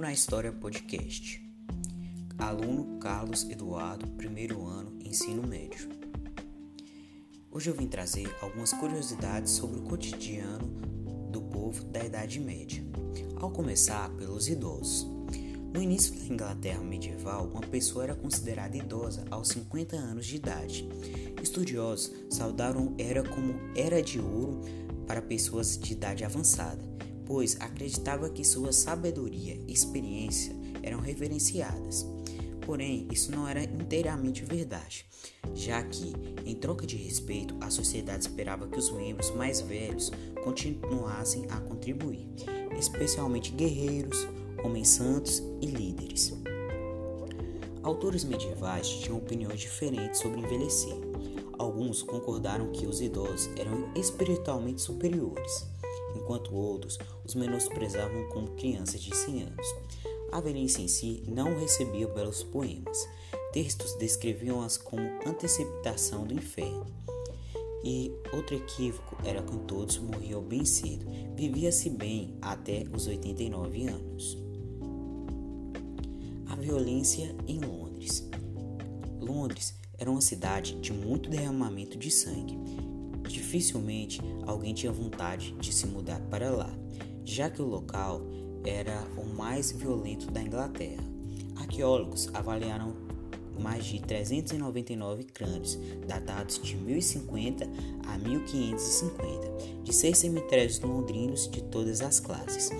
Na História Podcast. Aluno Carlos Eduardo, primeiro ano, ensino médio. Hoje eu vim trazer algumas curiosidades sobre o cotidiano do povo da Idade Média. Ao começar pelos idosos. No início da Inglaterra medieval, uma pessoa era considerada idosa aos 50 anos de idade. Estudiosos saudaram era como era de ouro para pessoas de idade avançada pois acreditava que sua sabedoria e experiência eram reverenciadas. Porém, isso não era inteiramente verdade, já que, em troca de respeito, a sociedade esperava que os membros mais velhos continuassem a contribuir, especialmente guerreiros, homens santos e líderes. Autores medievais tinham opiniões diferentes sobre envelhecer. Alguns concordaram que os idosos eram espiritualmente superiores enquanto outros os menosprezavam como crianças de 100 anos. A velhice em si não recebia belos poemas. Textos descreviam-as como antecipação do inferno. E outro equívoco era que todos morriam bem cedo. Vivia-se bem até os 89 anos. A violência em Londres. Londres era uma cidade de muito derramamento de sangue Dificilmente alguém tinha vontade de se mudar para lá, já que o local era o mais violento da Inglaterra. Arqueólogos avaliaram mais de 399 crânios, datados de 1050 a 1550, de seis cemitérios londrinos de todas as classes.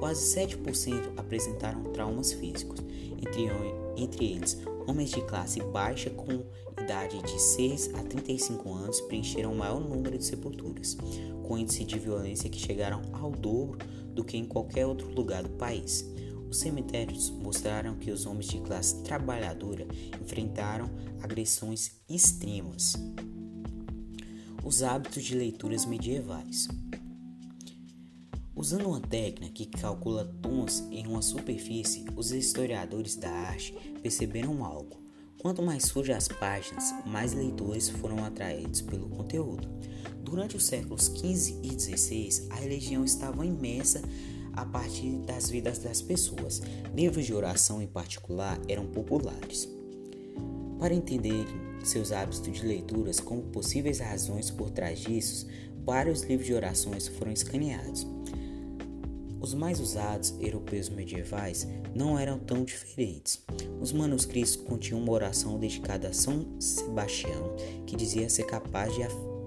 Quase 7% apresentaram traumas físicos, entre, entre eles homens de classe baixa com idade de 6 a 35 anos preencheram o maior número de sepulturas, com índice de violência que chegaram ao dobro do que em qualquer outro lugar do país. Os cemitérios mostraram que os homens de classe trabalhadora enfrentaram agressões extremas. Os hábitos de leituras medievais. Usando uma técnica que calcula tons em uma superfície, os historiadores da arte perceberam algo. Quanto mais sujas as páginas, mais leitores foram atraídos pelo conteúdo. Durante os séculos XV e XVI, a religião estava imersa a partir das vidas das pessoas. Livros de oração, em particular, eram populares. Para entender seus hábitos de leituras como possíveis razões por trás disso, vários livros de orações foram escaneados. Os mais usados europeus medievais não eram tão diferentes. Os manuscritos continham uma oração dedicada a São Sebastião, que dizia ser capaz de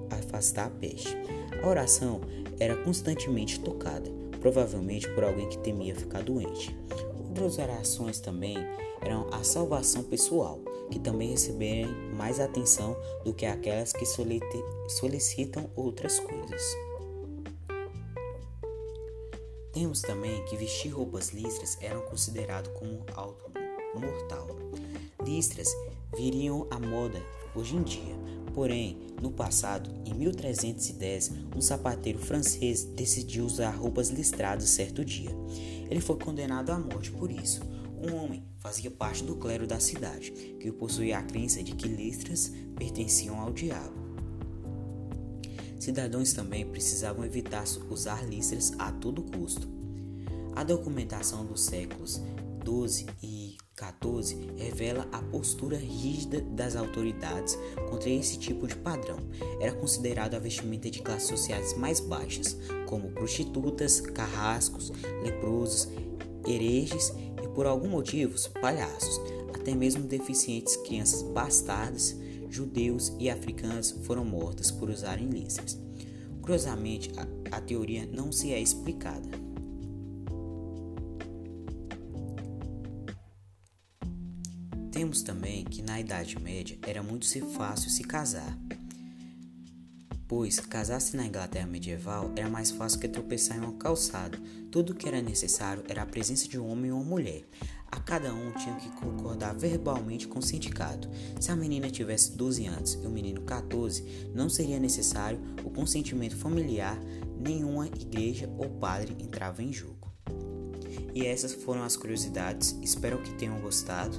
afastar a peste. A oração era constantemente tocada, provavelmente por alguém que temia ficar doente. Outras orações também eram a salvação pessoal, que também receberem mais atenção do que aquelas que solicitam outras coisas. Temos também que vestir roupas listras eram considerado como algo mortal. Listras viriam à moda hoje em dia, porém, no passado, em 1310, um sapateiro francês decidiu usar roupas listradas certo dia. Ele foi condenado à morte por isso. Um homem fazia parte do clero da cidade, que possuía a crença de que listras pertenciam ao diabo. Cidadãos também precisavam evitar usar listras a todo custo. A documentação dos séculos 12 e 14 revela a postura rígida das autoridades contra esse tipo de padrão. Era considerado a vestimenta de classes sociais mais baixas, como prostitutas, carrascos, leprosos, hereges e, por algum motivo, palhaços. Até mesmo deficientes, crianças bastardas judeus e africanos foram mortos por usarem listras. Curiosamente, a, a teoria não se é explicada. Temos também que na Idade Média era muito fácil se casar, pois casar-se na Inglaterra medieval era mais fácil que tropeçar em uma calçada. Tudo o que era necessário era a presença de um homem ou uma mulher. A cada um tinha que concordar verbalmente com o sindicato. Se a menina tivesse 12 anos e o menino 14, não seria necessário o consentimento familiar, nenhuma igreja ou padre entrava em jogo. E essas foram as curiosidades, espero que tenham gostado.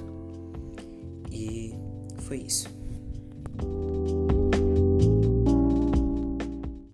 E foi isso.